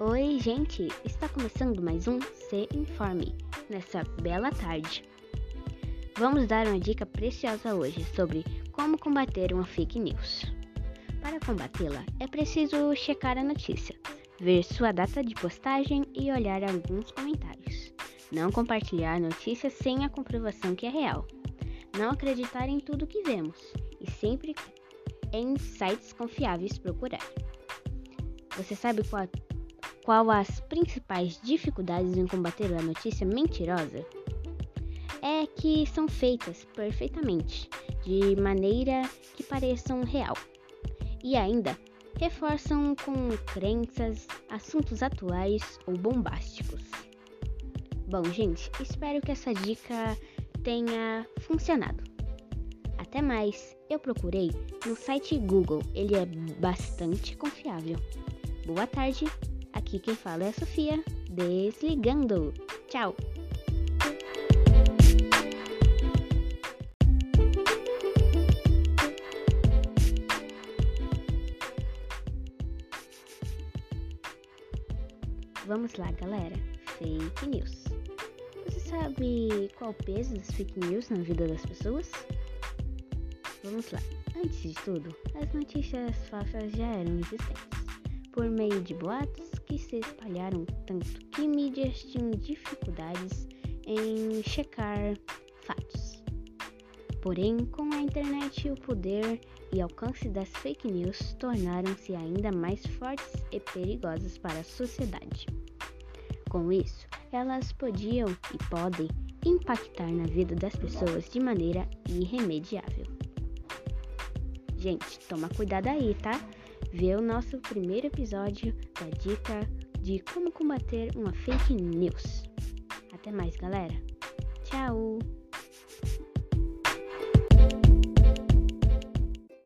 Oi, gente! Está começando mais um Se Informe nessa bela tarde. Vamos dar uma dica preciosa hoje sobre como combater uma fake news. Para combatê-la, é preciso checar a notícia, ver sua data de postagem e olhar alguns comentários. Não compartilhar notícias sem a comprovação que é real. Não acreditar em tudo que vemos e sempre em sites confiáveis procurar. Você sabe qual, qual as principais dificuldades em combater a notícia mentirosa? É que são feitas perfeitamente, de maneira que pareçam real. E ainda reforçam com crenças, assuntos atuais ou bombásticos. Bom, gente, espero que essa dica tenha funcionado. Até mais! Eu procurei no site Google, ele é bastante confiável. Boa tarde, aqui quem fala é a Sofia, desligando. Tchau! Vamos lá, galera. Fake news. Você sabe qual o peso das fake news na vida das pessoas? Vamos lá. Antes de tudo, as notícias falsas já eram existentes, por meio de boatos que se espalharam tanto que mídias tinham dificuldades em checar fatos. Porém, com a internet, o poder e alcance das fake news tornaram-se ainda mais fortes e perigosas para a sociedade. Com isso, elas podiam e podem impactar na vida das pessoas de maneira irremediável. Gente, toma cuidado aí, tá? vê o nosso primeiro episódio da dica de como combater uma fake news. Até mais, galera. Tchau!